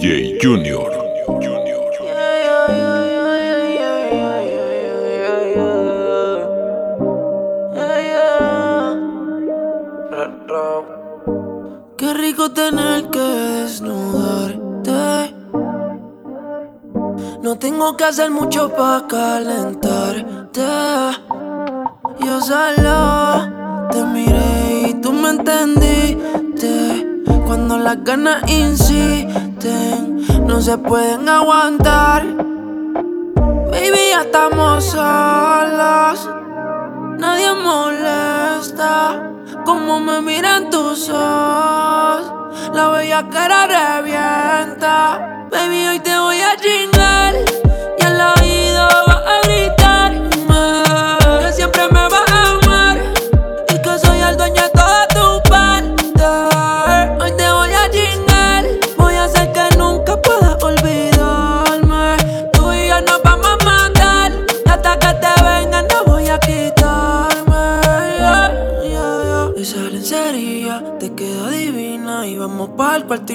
DJ Junior. Qué rico tener que desnudarte. No tengo que hacer mucho para calentarte. Yo solo te miré y tú me entendiste. Cuando las ganas insisten, no se pueden aguantar. Baby, ya estamos solos. Nadie molesta como me miran tus ojos. La bella cara revienta. Baby, hoy te voy a chingar.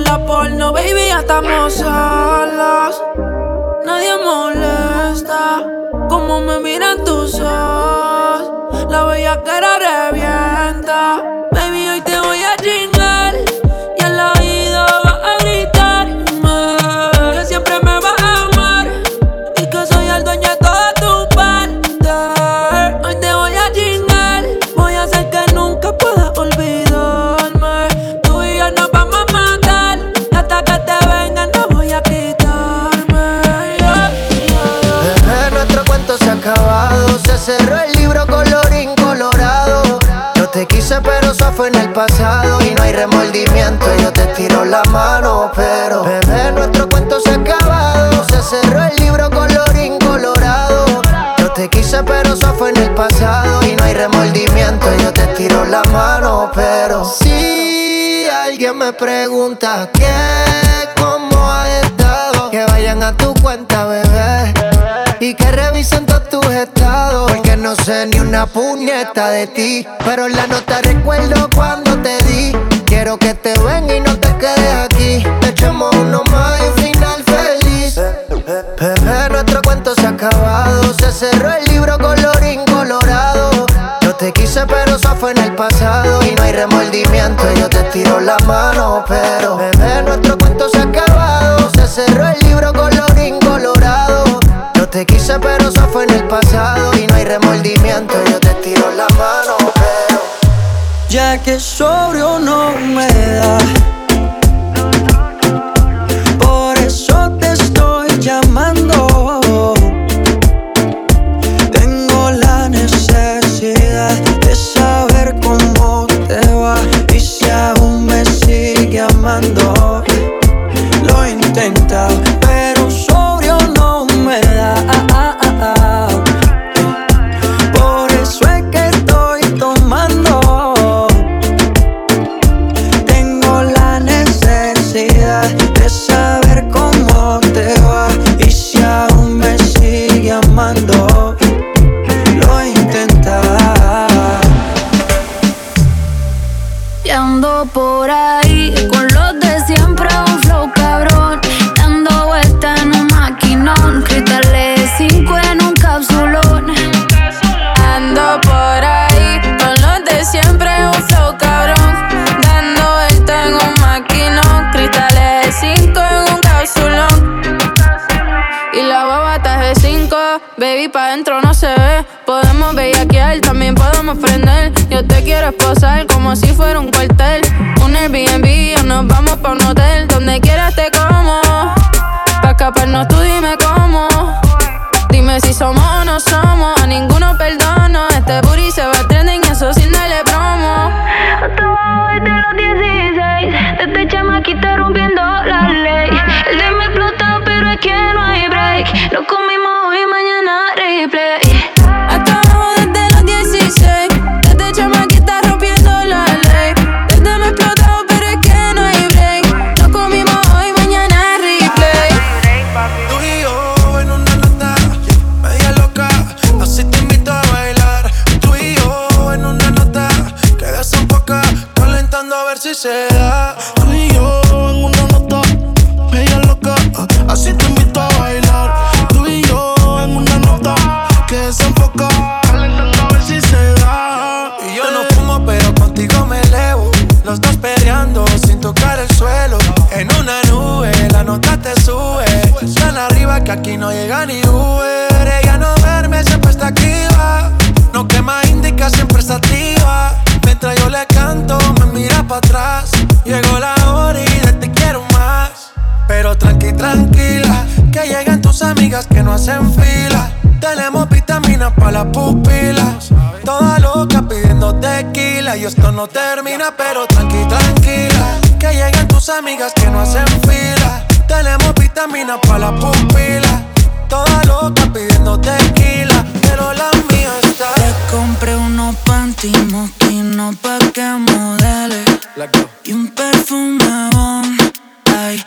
la porno, baby, ya estamos solos. Nadie molesta como me miran tus ojos. La bella cara revienta. Me pregunta qué, cómo has estado, que vayan a tu cuenta, bebé. Y que revisen todos tus estados. Porque no sé ni una puñeta de ti Pero la nota recuerdo cuando te di. Quiero que te venga y no te quedes aquí. Echemos uno más y un final feliz. Bebé, nuestro cuento se ha acabado. Se cerró el libro te quise pero eso fue en el pasado Y no hay remordimiento, yo te tiro la mano Pero bebé, nuestro cuento se ha acabado. Se cerró el libro colorín colorado yo te quise pero eso fue en el pasado Y no hay remordimiento, yo te tiro la mano pero Ya que sobrio no me da. Aquí no llega ni Uber. Ella no verme, siempre está activa. No quema indica, siempre está activa. Mientras yo le canto, me mira para atrás. Llegó la hora y de te quiero más. Pero tranqui, tranquila, que lleguen tus amigas que no hacen fila. Tenemos vitaminas para las pupilas. Toda loca pidiendo tequila. Y esto no termina, pero tranqui, tranquila. Que lleguen tus amigas que no hacen fila. Tenemos vitaminas para las pupilas. Toda loca pidiendo tequila. Pero la mía está. Te compré unos panty mosquinos pa' que modele. Y un perfume bon. Ay,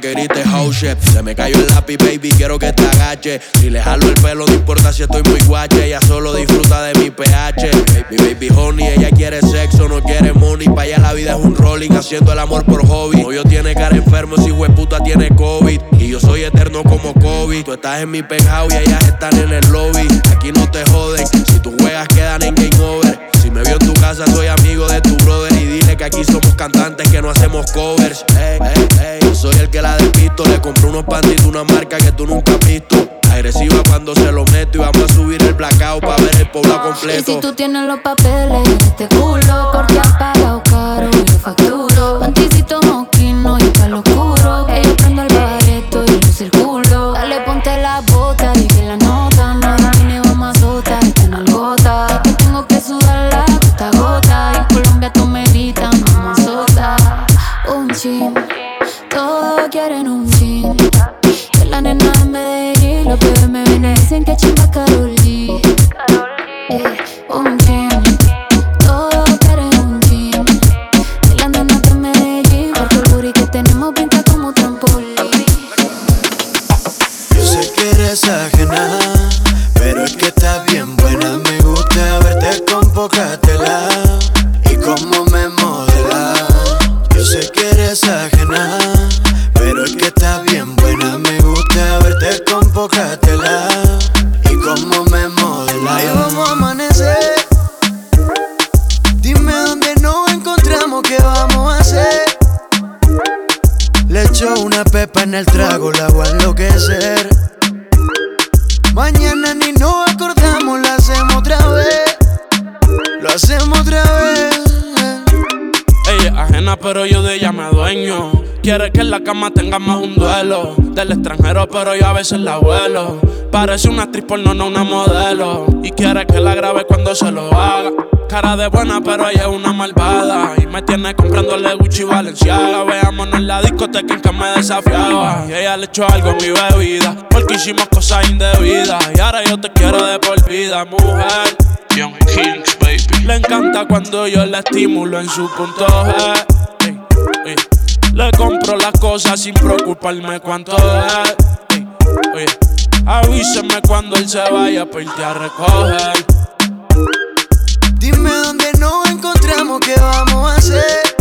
que house shit. Se me cayó el lápiz, baby, quiero que te agache. Si le jalo el pelo, no importa si estoy muy guache. Ella solo disfruta de mi pH. Mi baby honey, ella quiere sexo, no quiere money. Pa' allá la vida es un rolling, haciendo el amor por hobby. Novio tiene cara enfermo, si puta tiene COVID. Y yo soy eterno como COVID. Tú estás en mi penthouse y ellas están en el lobby. Aquí no te joden, si tú juegas quedan en game over. Me vio en tu casa, soy amigo de tu brother. Y dile que aquí somos cantantes que no hacemos covers. Ey, ey, ey, soy el que la despisto. Le compré unos de una marca que tú nunca has visto. Agresiva cuando se lo meto y vamos a subir el blackout para ver el pueblo Y si completo. tú tienes los papeles, este culo, corte apagado caro, yo facturo. Panticito moquino y palo oscuro. Verte con poca tela y cómo me modela. Ahí vamos a amanecer. Dime dónde nos encontramos, qué vamos a hacer. Le echo una pepa en el trago, la voy a enloquecer. Mañana ni nos acordamos, lo hacemos otra vez. Lo hacemos otra vez. Ella es ajena, pero yo Quiere que en la cama tengamos un duelo. Del extranjero, pero yo a veces la vuelo. Parece una actriz porno, no una modelo. Y quiere que la grabe cuando se lo haga. Cara de buena, pero ella es una malvada. Y me tiene comprándole Gucci y Valenciaga. Veámonos en la discoteca en que me desafiaba. Y ella le echó algo a mi bebida. Porque hicimos cosas indebidas. Y ahora yo te quiero de por vida, mujer. Young Kings, baby. Le encanta cuando yo la estimulo en su punto G. Le compro las cosas sin preocuparme cuánto es. Oye, avíseme cuando él se vaya para irte a recoger. Dime dónde nos encontramos, qué vamos a hacer.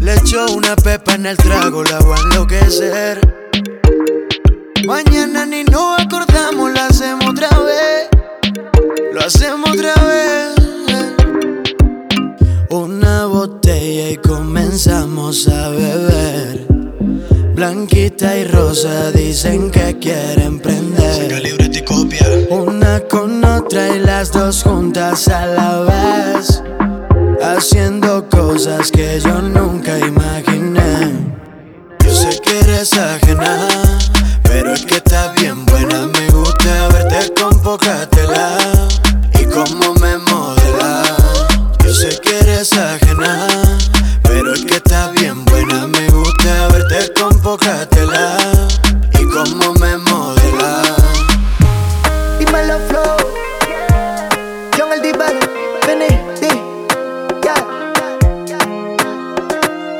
Le echo una pepa en el trago, la voy a enloquecer. Mañana ni nos acordamos, lo hacemos otra vez. Lo hacemos otra vez. botella y comenzamos a beber. Blanquita y rosa dicen que quieren prender. copia. Una con otra y las dos juntas a la vez. Haciendo cosas que yo nunca imaginé. Yo sé que eres ajena, pero es que estás bien buena. Me gusta verte con pocatela.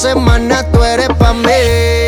semana tú eres pa' mí.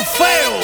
povo!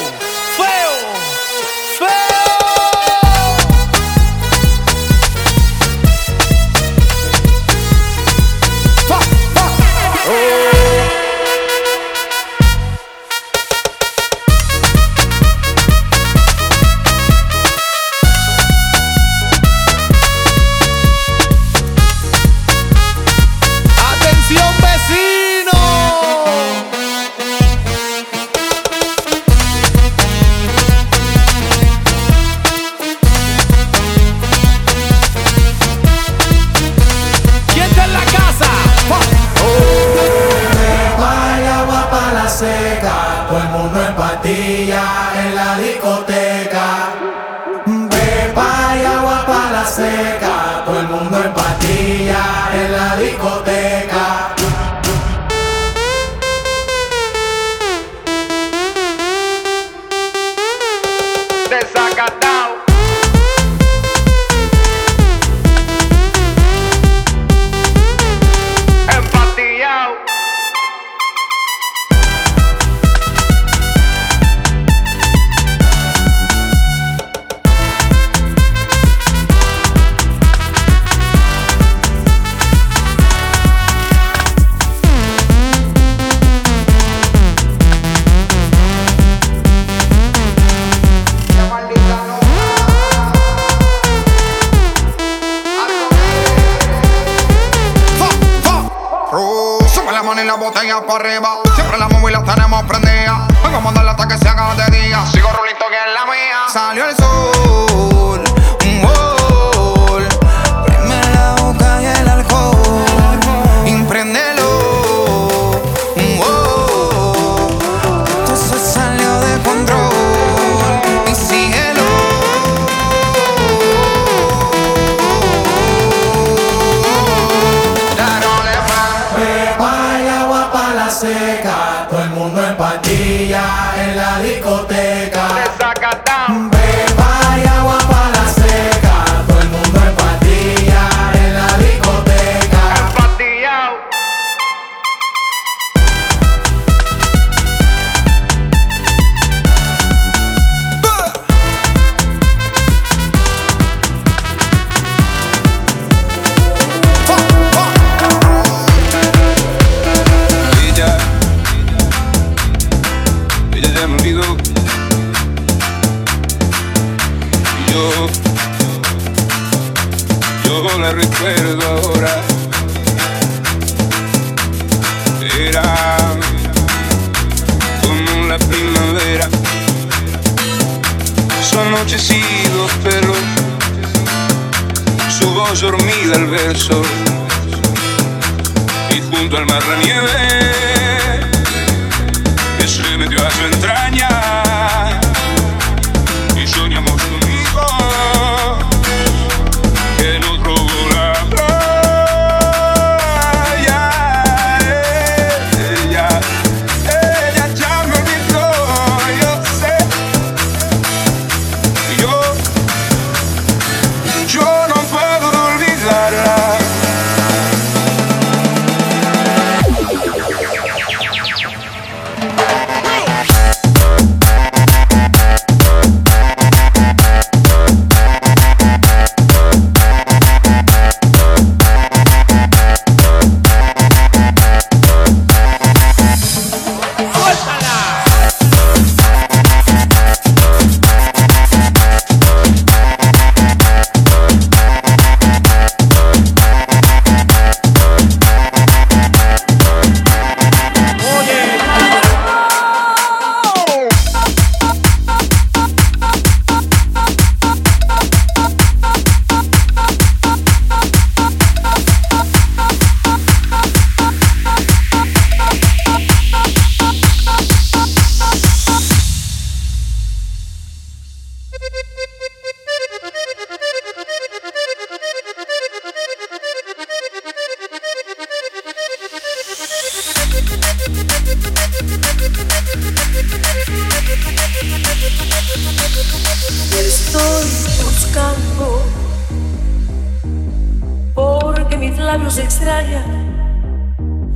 Mis labios extrañan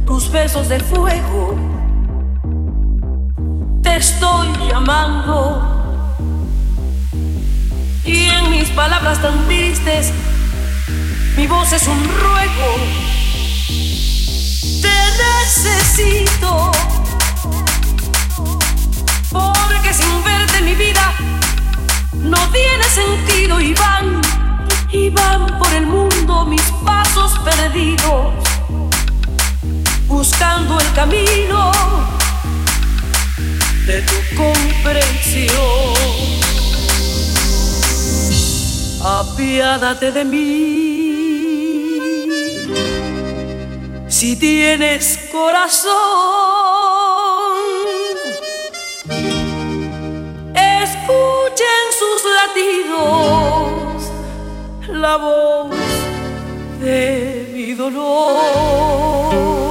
tus besos de fuego. Te estoy llamando y en mis palabras tan tristes mi voz es un ruego. Te necesito porque sin verte mi vida no tiene sentido y van, y van por el mundo mis pasos perdidos, buscando el camino de tu comprensión. Apiádate de mí. Si tienes corazón, escuchen sus latidos la voz de mi dolor.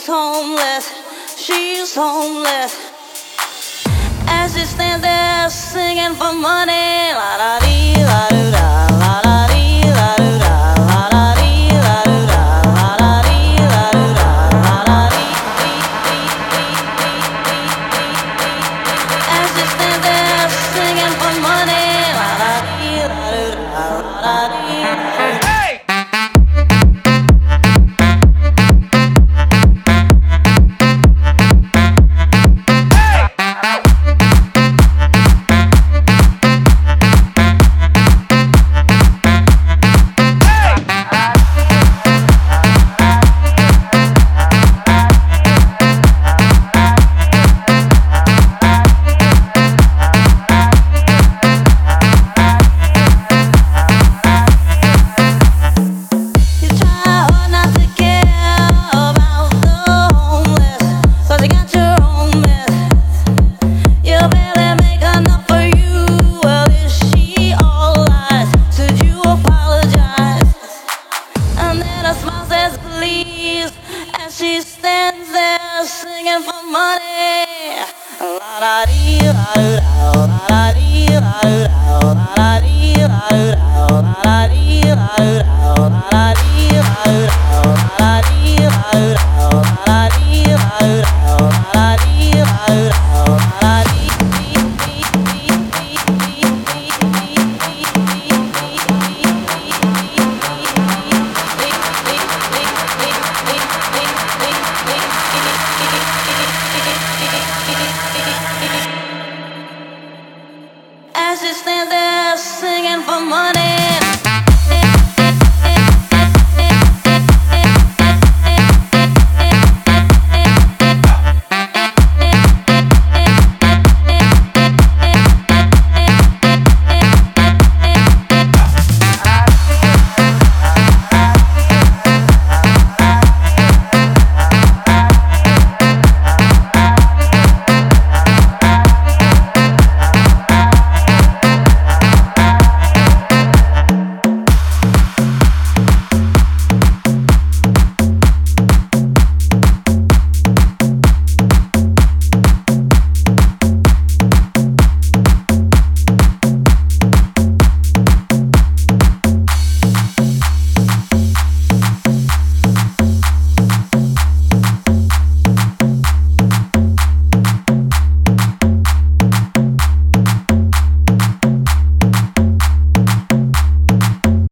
She's homeless. She's homeless. As she stands there singing for money, la da dee, la da,